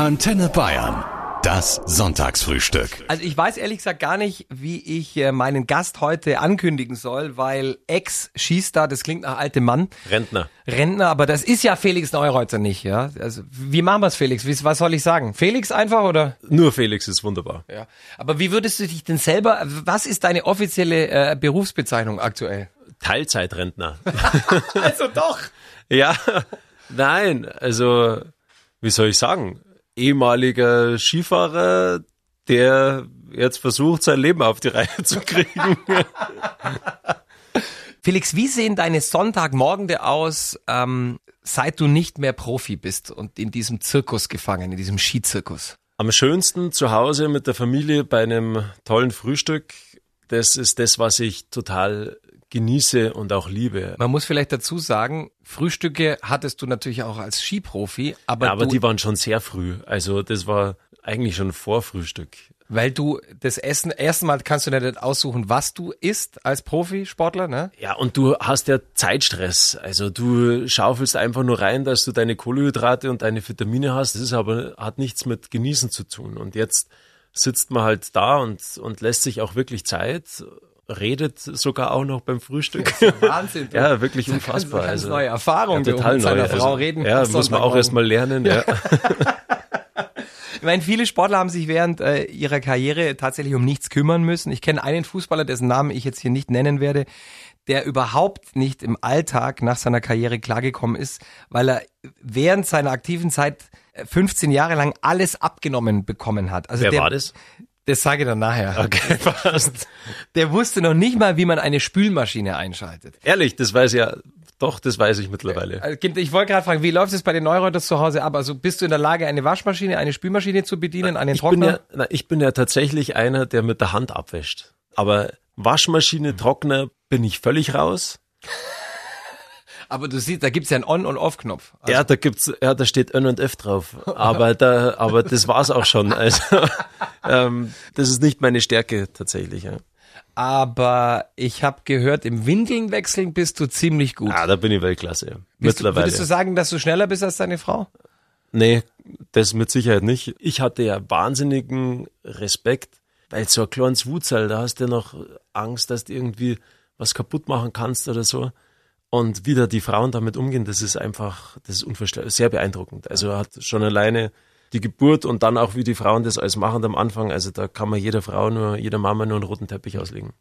Antenne Bayern. Das Sonntagsfrühstück. Also ich weiß ehrlich gesagt gar nicht, wie ich äh, meinen Gast heute ankündigen soll, weil Ex-Schießstar, das klingt nach altem Mann. Rentner. Rentner, aber das ist ja Felix Neureuter nicht, ja. Also wie machen wir es, Felix? Wie, was soll ich sagen? Felix einfach oder? Nur Felix ist wunderbar. Ja. Aber wie würdest du dich denn selber, was ist deine offizielle äh, Berufsbezeichnung aktuell? Teilzeitrentner. also doch. ja, nein, also wie soll ich sagen? Ehemaliger Skifahrer, der jetzt versucht, sein Leben auf die Reihe zu kriegen. Felix, wie sehen deine Sonntagmorgende aus, ähm, seit du nicht mehr Profi bist und in diesem Zirkus gefangen, in diesem Skizirkus? Am schönsten zu Hause mit der Familie bei einem tollen Frühstück. Das ist das, was ich total genieße und auch liebe. Man muss vielleicht dazu sagen, Frühstücke hattest du natürlich auch als Skiprofi, aber, Ja, aber die waren schon sehr früh. Also das war eigentlich schon vor Frühstück. weil du das Essen, erstmal kannst du nicht aussuchen, was du isst als Profisportler, ne? Ja, und du hast ja Zeitstress. Also du schaufelst einfach nur rein, dass du deine Kohlenhydrate und deine Vitamine hast. Das ist aber, hat nichts mit Genießen zu tun. Und jetzt sitzt man halt da und, und lässt sich auch wirklich Zeit, redet sogar auch noch beim Frühstück. Wahnsinn. du. ja, wirklich Das ist eine unfassbar. Ganz also, neue Erfahrung, ja, total mit neu. seiner Frau also, reden. Ja, muss man auch Sonntagmorgen. erst mal lernen. Ja. Ich meine, viele Sportler haben sich während äh, ihrer Karriere tatsächlich um nichts kümmern müssen. Ich kenne einen Fußballer, dessen Namen ich jetzt hier nicht nennen werde, der überhaupt nicht im Alltag nach seiner Karriere klargekommen ist, weil er während seiner aktiven Zeit äh, 15 Jahre lang alles abgenommen bekommen hat. Also Wer der, war das? Das sage ich dann nachher. Okay, passt. Der wusste noch nicht mal, wie man eine Spülmaschine einschaltet. Ehrlich, das weiß ja, doch, das weiß ich mittlerweile. Kind, Ich wollte gerade fragen, wie läuft es bei den Neureuters zu Hause ab? Also bist du in der Lage, eine Waschmaschine, eine Spülmaschine zu bedienen, einen Ich bin, Trockner? ja, na, ich bin ja tatsächlich einer, der mit der Hand abwäscht. Aber Waschmaschine, Trockner bin ich völlig raus. Aber du siehst, da gibt's ja einen On- und Off-Knopf. Also, Ja, da gibt's, ja, da steht N und F drauf. Aber da, aber das war's auch schon. Also, ähm, das ist nicht meine Stärke tatsächlich. Ja. Aber ich habe gehört, im Windeln wechseln bist du ziemlich gut. Ah, da bin ich Weltklasse. Ja. Bist du, Mittlerweile. würdest du sagen, dass du schneller bist als deine Frau? Nee, das mit Sicherheit nicht. Ich hatte ja wahnsinnigen Respekt, weil so ein kleines Wutzal, da hast du ja noch Angst, dass du irgendwie was kaputt machen kannst oder so. Und wie da die Frauen damit umgehen, das ist einfach, das ist unvorstellbar, sehr beeindruckend. Also hat schon alleine die Geburt und dann auch wie die Frauen das alles machen am Anfang, also da kann man jeder Frau nur, jeder Mama nur einen roten Teppich auslegen.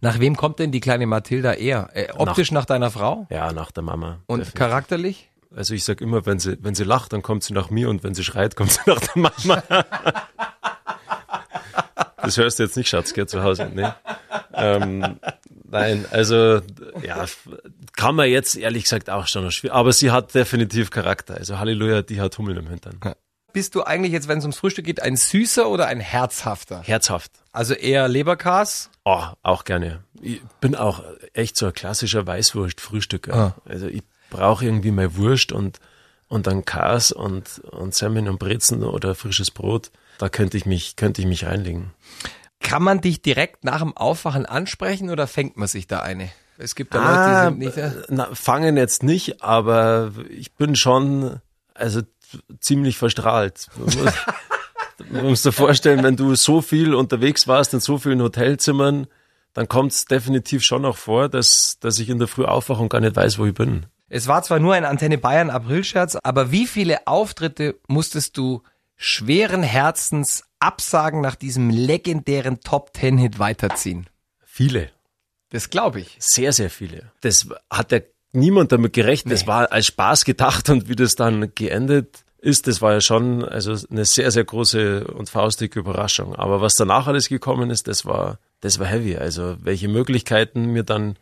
Nach wem kommt denn die kleine Mathilda eher? Äh, optisch nach, deiner Frau? Ja, nach der Mama. Und definitiv. charakterlich? Also ich sag immer, wenn sie, wenn sie lacht, dann kommt sie nach mir und wenn sie schreit, kommt sie nach der Mama. Das hörst du jetzt nicht, Schatz, geh zu Hause. Nee. Ähm, nein, also ja, kann man jetzt ehrlich gesagt auch schon noch schwierig. Aber sie hat definitiv Charakter. Also Halleluja, die hat Hummeln im Hintern. Bist du eigentlich jetzt, wenn es ums Frühstück geht, ein süßer oder ein herzhafter? Herzhaft. Also eher Leberkas? Oh, auch gerne. Ich bin auch echt so ein klassischer Weißwurst-Frühstücker. Ah. Also ich brauche irgendwie mal Wurst und, und dann Kas und, und Semmeln und Brezen oder frisches Brot. Da könnte ich mich, könnte ich mich reinlegen. Kann man dich direkt nach dem Aufwachen ansprechen oder fängt man sich da eine? Es gibt ja Ah, Leute, die sind nicht. na, fangen jetzt nicht, aber ich bin schon, also ziemlich verstrahlt. Man muss, man muss dir vorstellen, wenn du so viel unterwegs warst in so vielen Hotelzimmern, dann kommt es definitiv schon auch vor, dass, dass ich in der Früh aufwache und gar nicht weiß, wo ich bin. Es war zwar nur ein Antenne Bayern Aprilscherz, aber wie viele Auftritte musstest du schweren Herzens absagen nach diesem legendären Top Ten Hit weiterziehen? Viele, Das glaube ich. sehr, sehr viele. Das hat ja niemand damit gerechnet. Das Nee. war als Spaß gedacht und wie das dann geendet ist, das war ja schon also eine sehr, sehr große und faustige Überraschung. Aber was danach alles gekommen ist, das war, das war heavy. Also welche Möglichkeiten mir dann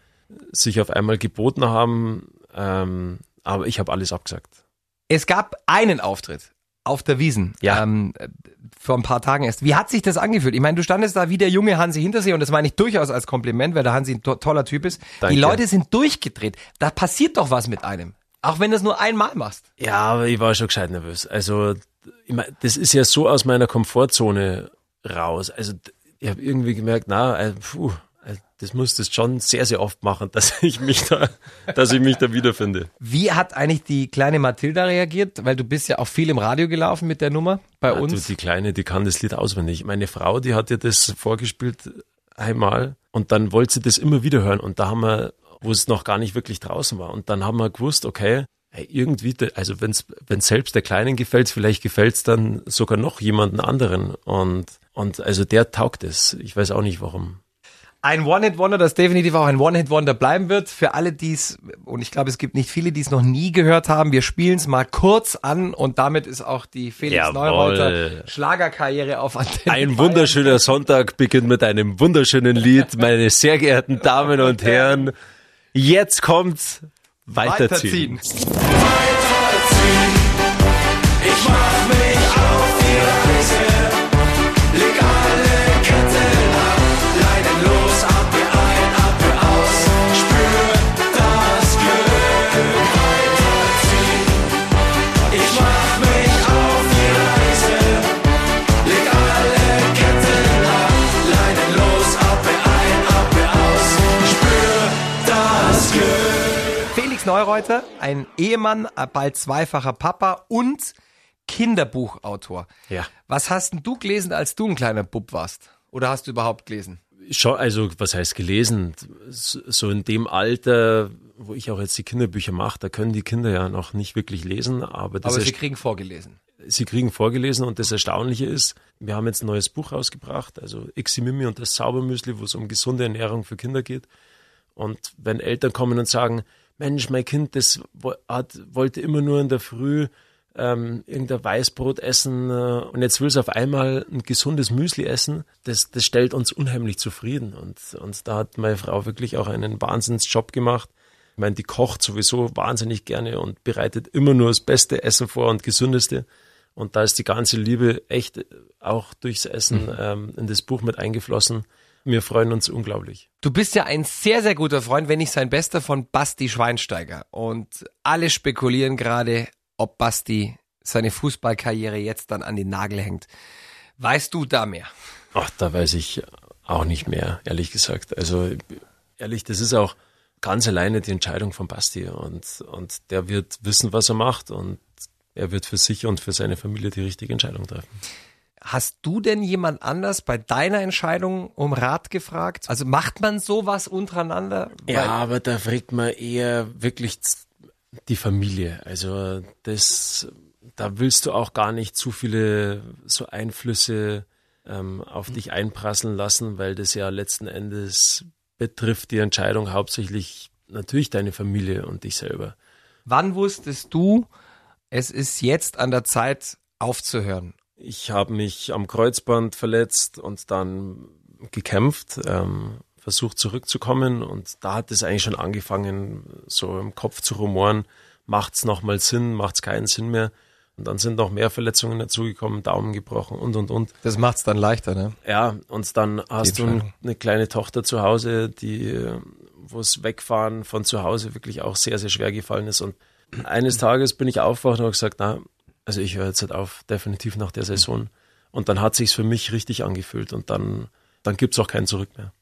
sich auf einmal geboten haben, ähm, aber ich habe alles abgesagt. Es gab einen Auftritt auf der Wiesen. Ja. Ähm, äh, vor ein paar Tagen erst. Wie hat sich das angefühlt? Ich meine, du standest da wie der junge Hansi Hintersee und das meine ich durchaus als Kompliment, weil der Hansi ein to toller Typ ist. Danke. Die Leute sind durchgedreht. Da passiert doch was mit einem. Auch wenn du es nur einmal machst. Ja, aber ich war schon gescheit nervös. Also, ich mein, das ist ja so aus meiner Komfortzone raus. Also, ich habe irgendwie gemerkt, na, äh, puh, Das musstest schon sehr, sehr oft machen, dass ich mich da, dass ich mich da wiederfinde. Wie hat eigentlich die kleine Mathilda reagiert? Weil du bist ja auch viel im Radio gelaufen mit der Nummer bei Ja, du, uns. die Kleine, die kann das Lied auswendig. Meine Frau, die hat ja das vorgespielt einmal und dann wollte sie das immer wieder hören und da haben wir, wo es noch gar nicht wirklich draußen war und dann haben wir gewusst, okay, hey, irgendwie, also wenn's wenn selbst der Kleinen gefällt, vielleicht gefällt's dann sogar noch jemanden anderen und und also der taugt es. Ich weiß auch nicht warum. Ein One-Hit-Wonder, das definitiv auch ein One-Hit-Wonder bleiben wird. Für alle, die es, und ich glaube, es gibt nicht viele, die es noch nie gehört haben. Wir spielen es mal kurz an und damit ist auch die Felix Jawohl. Neureuter Schlagerkarriere auf Antenne. Ein wunderschöner Sonntag beginnt mit einem wunderschönen Lied, meine sehr geehrten Damen und Herren. Jetzt kommt's weiterziehen. Weiterziehen. Ich mach mich Neureuter, ein Ehemann, äh, bald zweifacher Papa und Kinderbuchautor. Ja. Was hast denn du gelesen, als du ein kleiner Bub warst? Oder hast du überhaupt gelesen? Schon, also was heißt gelesen? So in dem Alter, wo ich auch jetzt die Kinderbücher mache, da können die Kinder ja noch nicht wirklich lesen, aber, das Aber sie kriegen vorgelesen. sie kriegen vorgelesen und das Erstaunliche ist, wir haben jetzt ein neues Buch rausgebracht, also Ximimi und das Zaubermüsli, wo es um gesunde Ernährung für Kinder geht. Und wenn Eltern kommen und sagen, Mensch, mein Kind, das hat, wollte immer nur in der Früh ähm, irgendein Weißbrot essen äh, und jetzt will es auf einmal ein gesundes Müsli essen, das, das stellt uns unheimlich zufrieden. Und, und da hat meine Frau wirklich auch einen Wahnsinnsjob gemacht. Ich meine, die kocht sowieso wahnsinnig gerne und bereitet immer nur das beste Essen vor und gesündeste. Und da ist die ganze Liebe echt auch durchs Essen ähm, in das Buch mit eingeflossen. Wir freuen uns unglaublich. Du bist ja ein sehr, sehr guter Freund, wenn nicht sein bester von Basti Schweinsteiger. Und alle spekulieren gerade, ob Basti seine Fußballkarriere jetzt dann an den Nagel hängt. Weißt du da mehr? Ach, da weiß ich auch nicht mehr, ehrlich gesagt. Also ehrlich, das ist auch ganz alleine die Entscheidung von Basti und, und der wird wissen, was er macht und er wird für sich und für seine Familie die richtige Entscheidung treffen. Hast du denn jemand anders bei deiner Entscheidung um Rat gefragt? Also macht man sowas untereinander? Ja, aber da fragt man eher wirklich die Familie. Also das, da willst du auch gar nicht zu viele so Einflüsse ähm, auf dich einprasseln lassen, weil das ja letzten Endes betrifft die Entscheidung hauptsächlich natürlich deine Familie und dich selber. Wann wusstest du, es ist jetzt an der Zeit aufzuhören? Ich habe mich am Kreuzband verletzt und dann gekämpft, ähm, versucht zurückzukommen und da hat es eigentlich schon angefangen, so im Kopf zu rumoren, macht's noch mal Sinn, macht's keinen Sinn mehr. Und dann sind noch mehr Verletzungen dazugekommen, Daumen gebrochen und und und. Das macht's dann leichter, ne? Ja, und dann hast du eine kleine Tochter zu Hause, die, wo es Wegfahren von zu Hause wirklich auch sehr, sehr schwer gefallen ist. Und eines Tages bin ich aufgewacht und habe gesagt, na, also ich höre jetzt halt auf, definitiv nach der Saison. Und dann hat sich's für mich richtig angefühlt und dann, dann gibt's auch kein Zurück mehr.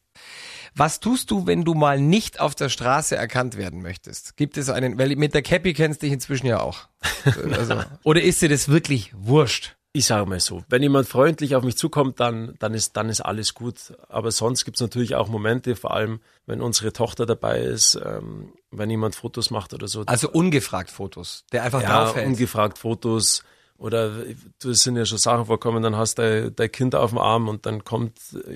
Was tust du, wenn du mal nicht auf der Straße erkannt werden möchtest? Gibt es einen, weil mit der Cappy kennst du dich inzwischen ja auch. Also, oder ist dir das wirklich wurscht? Ich sage mal so, wenn jemand freundlich auf mich zukommt, dann, dann, ist, dann ist alles gut. Aber sonst gibt's natürlich auch Momente, vor allem wenn unsere Tochter dabei ist, ähm, wenn jemand Fotos macht oder so. Also ungefragt Fotos, der einfach ja, draufhält. ungefragt Fotos oder du es sind ja schon Sachen vorkommen, dann hast du dein Kind auf dem Arm und dann kommt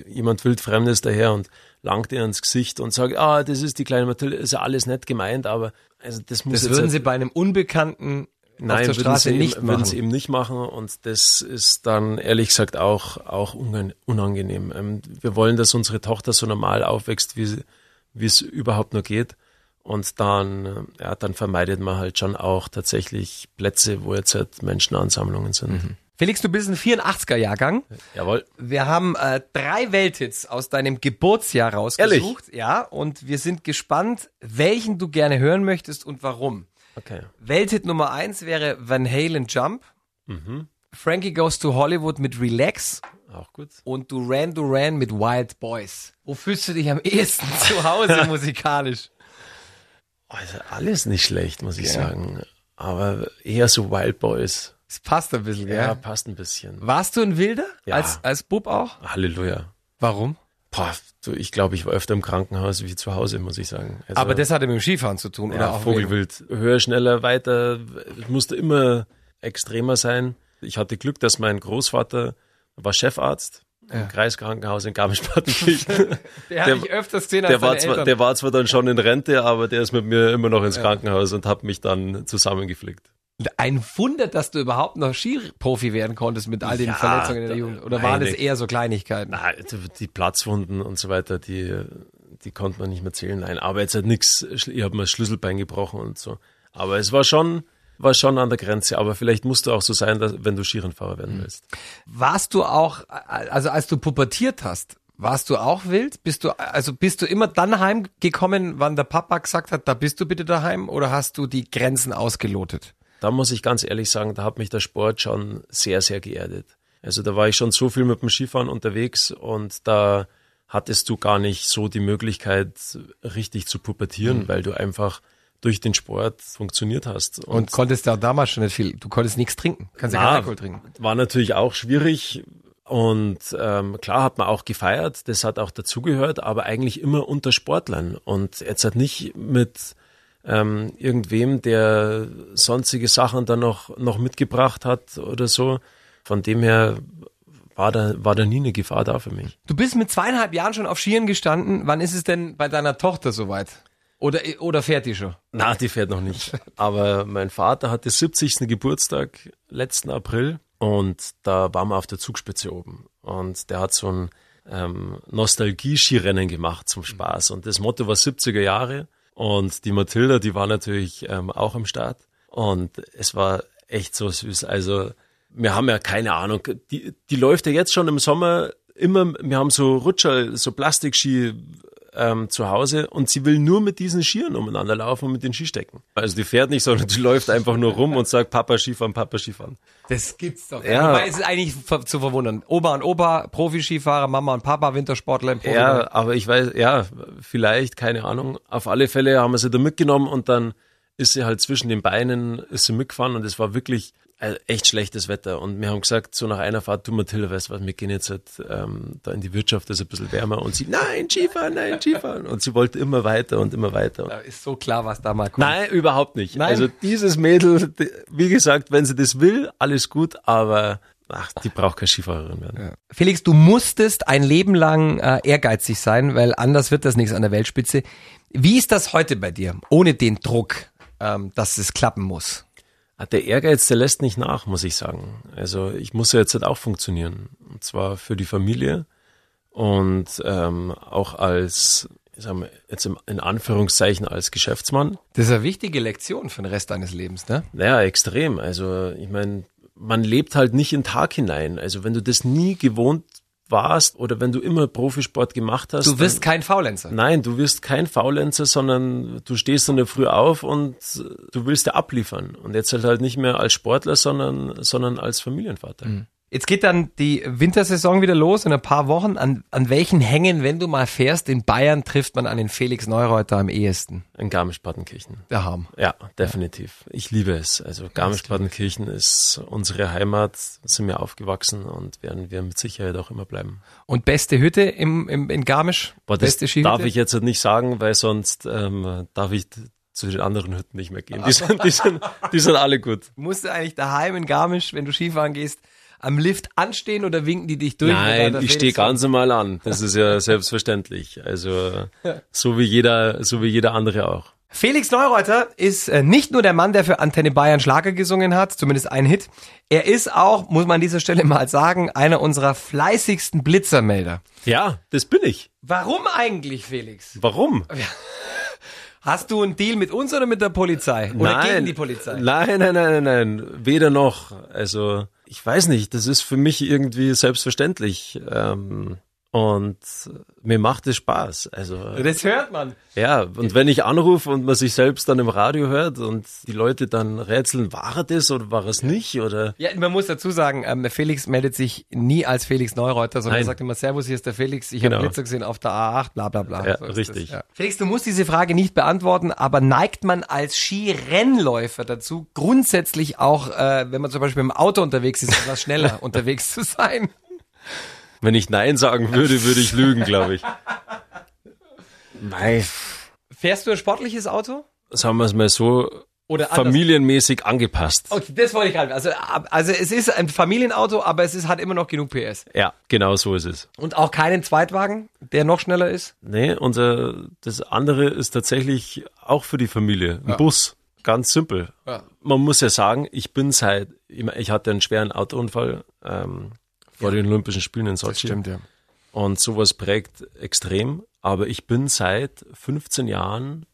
jemand wildfremdes daher und langt ihr ins Gesicht und sagt, ah, das ist die kleine Mathilde, ist ja alles nett gemeint, aber also das muss Das jetzt würden halt- sie bei einem Unbekannten Nein, auf der würden Straße sie nicht eben, würden machen. sie eben nicht machen und das ist dann ehrlich gesagt auch, auch unang- unangenehm. Ähm, Wir wollen, dass unsere Tochter so normal aufwächst, wie, es überhaupt nur geht. Und dann, äh, ja, dann vermeidet man halt schon auch tatsächlich Plätze, wo jetzt halt Menschenansammlungen sind. Felix, du bist ein 84er-Jahrgang. Jawohl. Wir haben äh, drei Welthits aus deinem Geburtsjahr rausgesucht. Ja, und wir sind gespannt, welchen du gerne hören möchtest und warum. Okay. Welthit Nummer eins wäre Van Halen Jump. Frankie Goes to Hollywood mit Relax. Auch gut. und Duran Duran mit Wild Boys. Wo fühlst du dich am ehesten zu Hause musikalisch? Also alles nicht schlecht, muss ich sagen. Aber eher so Wild Boys. Es passt ein bisschen, Ja, gell? passt ein bisschen. Warst du ein Wilder? Ja. Als, als Bub auch? Halleluja. Warum? Boah, du, ich glaube, ich war öfter im Krankenhaus wie zu Hause, muss ich sagen. Also, Aber das hatte mit dem Skifahren zu tun, oder ja, auch Vogelwild. Höher, schneller, weiter. Es musste immer extremer sein. Ich hatte Glück, dass mein Großvater war Chefarzt im Kreiskrankenhaus in Garmisch-Partenkirchen. Der, der- habe ich öfters gesehen als Der war, zwar, der war zwar dann schon in Rente, aber der ist mit mir immer noch ins Krankenhaus und hat mich dann zusammengeflickt. Ein Wunder, dass du überhaupt noch Skiprofi werden konntest mit all den Ja, Verletzungen in der Jugend. Oder waren das eher so Kleinigkeiten? Na, die, die Platzwunden und so weiter, die, die konnte man nicht mehr zählen. Nein, aber jetzt hat nichts. Ich habe mir das Schlüsselbein gebrochen und so. Aber es war schon, war schon an der Grenze. Aber vielleicht musst du auch so sein, dass, wenn du Skirennfahrer werden willst. Warst du auch, also als du pubertiert hast, warst du auch wild? Bist du, also bist du immer dann heimgekommen, wann der Papa gesagt hat, da bist du bitte daheim? Oder hast du die Grenzen ausgelotet? Da muss ich ganz ehrlich sagen, da hat mich der Sport schon sehr, sehr geerdet. Also da war ich schon so viel mit dem Skifahren unterwegs und da hattest du gar nicht so die Möglichkeit, richtig zu pubertieren, weil du einfach durch den Sport funktioniert hast. Und konntest ja damals schon nicht viel, du konntest nichts trinken. Kannst ja keinen Alkohol trinken. War natürlich auch schwierig. Und ähm, klar hat man auch gefeiert, das hat auch dazugehört, aber eigentlich immer unter Sportlern. Und jetzt hat nicht mit ähm, irgendwem, der sonstige Sachen dann noch, noch mitgebracht hat oder so. Von dem her war da, war da nie eine Gefahr da für mich. Du bist mit zweieinhalb Jahren schon auf Skiern gestanden. Wann ist es denn bei deiner Tochter soweit? Oder, oder fährt die schon? Na, die fährt noch nicht. Aber mein Vater hatte 70. Geburtstag letzten April und da waren wir auf der Zugspitze oben. Und der hat so ein ähm, Nostalgie-Skirennen gemacht zum Spaß. Und das Motto war 70er Jahre. Und die Mathilda, die war natürlich ähm, auch im Start. Und es war echt so süß. Also wir haben ja keine Ahnung. Die, die läuft ja jetzt schon im Sommer immer, wir haben so Rutscher, so Plastikski ähm, zu Hause und sie will nur mit diesen Skiern umeinander laufen und mit den Skistecken. Also die fährt nicht, sondern die läuft einfach nur rum und sagt Papa Skifahren, Papa Skifahren. Das gibt's doch. Ja. Wobei es ist eigentlich zu verwundern. Oma und Opa, Profiskifahrer, Mama und Papa, Wintersportler im Profi. Ja, aber ich weiß, ja, vielleicht, keine Ahnung. Auf alle Fälle haben wir sie da mitgenommen und dann ist sie halt zwischen den Beinen, ist sie mitgefahren und es war wirklich äh, echt schlechtes Wetter. Und wir haben gesagt, so nach einer Fahrt, du Mathilda, weißt du was, wir gehen jetzt halt, ähm, da in die Wirtschaft, das ist ein bisschen wärmer. Und sie, nein, Skifahren, nein, Skifahren. Und sie wollte immer weiter und immer weiter. Da ist so klar, was da mal kommt. Nein, überhaupt nicht. Nein? Also dieses Mädel, die- wie gesagt, wenn sie das will, alles gut, aber ach, die braucht keine Skifahrerin werden. Felix, du musstest ein Leben lang äh, ehrgeizig sein, weil anders wird das nichts an der Weltspitze. Wie ist das heute bei dir, ohne den Druck, ähm, dass es klappen muss? Ah, Der Ehrgeiz, der lässt nicht nach, muss ich sagen. Also ich muss ja jetzt halt auch funktionieren. Und zwar für die Familie und ähm, auch als, ich sag mal, jetzt im, in Anführungszeichen als Geschäftsmann. Das ist eine wichtige Lektion für den Rest deines Lebens, ne? Naja, extrem. Also ich meine, man lebt halt nicht in den Tag hinein. Also wenn du das nie gewohnt warst oder wenn du immer Profisport gemacht hast. Du wirst dann, kein Faulenzer. Nein, du wirst kein Faulenzer, sondern du stehst in der Früh auf und du willst dir abliefern. Und jetzt halt halt nicht mehr als Sportler, sondern, sondern als Familienvater. Jetzt geht dann die Wintersaison wieder los in ein paar Wochen. An, an welchen Hängen, wenn du mal fährst, in Bayern trifft man an den Felix Neureuter am ehesten? In Garmisch-Partenkirchen. Der Harm. Ja, definitiv. Ich liebe es. Also Garmisch-Partenkirchen ist unsere Heimat, sind wir aufgewachsen und werden wir mit Sicherheit auch immer bleiben. Und beste Hütte im, im, in Garmisch? Boah, das beste Skihütte? darf ich jetzt nicht sagen, weil sonst ähm, darf ich zu den anderen Hütten nicht mehr gehen. Die sind, die sind, die sind alle gut. Musst du eigentlich daheim in Garmisch, wenn du Skifahren gehst, am Lift anstehen oder winken die dich durch? Nein, ich stehe ganz normal an. Das ist ja selbstverständlich. Also so wie jeder, so wie jeder andere auch. Felix Neureuter ist äh, nicht nur der Mann, der für Antenne Bayern Schlager gesungen hat, zumindest ein Hit. Er ist auch, muss man an dieser Stelle mal sagen, einer unserer fleißigsten Blitzermelder. Ja, das bin ich. Warum eigentlich, Felix? Warum? Hast du einen Deal mit uns oder mit der Polizei? Oder gegen die Polizei? Nein, nein, nein, nein, nein. Weder noch. Also, ich weiß nicht, das ist für mich irgendwie selbstverständlich. Ähm, Und mir macht es Spaß. Also Das hört man. ja, und wenn ich anrufe und man sich selbst dann im Radio hört und die Leute dann rätseln, war er das oder war es nicht? Oder Ja, man muss dazu sagen, ähm, Felix meldet sich nie als Felix Neureuter, sondern er Nein. sagt immer, Servus, hier ist der Felix, ich Genau. habe Blitzer gesehen auf der A8, bla bla bla. Ja, ist richtig. Das, ja. Felix, du musst diese Frage nicht beantworten, aber neigt man als Skirennläufer dazu, grundsätzlich auch, äh, wenn man zum Beispiel im Auto unterwegs ist, etwas schneller unterwegs zu sein? Wenn ich Nein sagen würde, würde ich lügen, glaube ich. Nein. Fährst du ein sportliches Auto? Sagen wir es mal so, Oder anders? familienmäßig angepasst. Okay, das wollte ich gerade. Also, ab- also es ist ein Familienauto, aber es ist, hat immer noch genug PS. Ja, genau so ist es. Und auch keinen Zweitwagen, der noch schneller ist? Nee, unser, das andere ist tatsächlich auch für die Familie. Ein Bus. Ganz simpel. Ja. Man muss ja sagen, ich bin seit, ich ich hatte einen schweren Autounfall ähm, vor den Olympischen Spielen in Sochi. ja. Und sowas prägt extrem. Aber ich bin seit 15 Jahren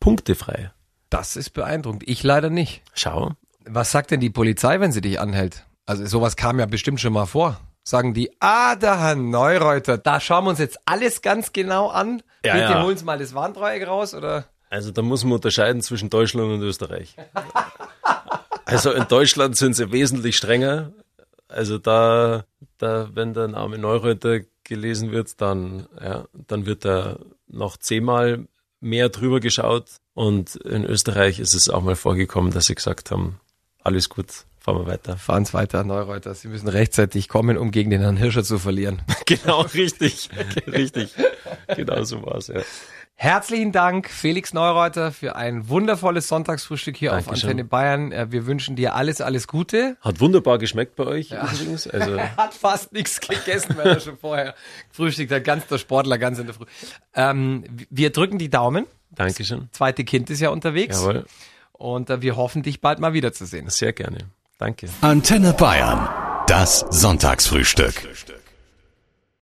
punktefrei. Das ist beeindruckend. Ich leider nicht. Schau. Was sagt denn die Polizei, wenn sie dich anhält? Also sowas kam ja bestimmt schon mal vor. Sagen die, ah, der Herr Neureuter, da schauen wir uns jetzt alles ganz genau an. Ja, Bitte ja. holen Sie mal das Warndreieck raus, oder? Also da muss man unterscheiden zwischen Deutschland und Österreich. Also in Deutschland sind sie wesentlich strenger. Also da, da wenn der Name Neureuter gelesen wird, dann, ja, dann wird da noch zehnmal mehr drüber geschaut. Und in Österreich ist es auch mal vorgekommen, dass sie gesagt haben, alles gut, fahren wir weiter. Fahren Sie weiter, Neureuter. Sie müssen rechtzeitig kommen, um gegen den Herrn Hirscher zu verlieren. Genau, richtig, richtig. Genau so war's, ja. Herzlichen Dank, Felix Neureuter, für ein wundervolles Sonntagsfrühstück hier auf Dankeschön. Antenne Bayern. Äh, Wir wünschen dir alles, alles Gute. Hat wunderbar geschmeckt bei euch übrigens. Also Er hat fast nichts gegessen, weil er schon vorher frühstückt hat. Ganz der Sportler, ganz in der Früh. Ähm, wir drücken die Daumen. Dankeschön. Zweite Kind ist ja unterwegs. Jawohl, Und äh, wir hoffen, dich bald mal wiederzusehen. sehr gerne. Danke. Antenne Bayern. Das Sonntagsfrühstück.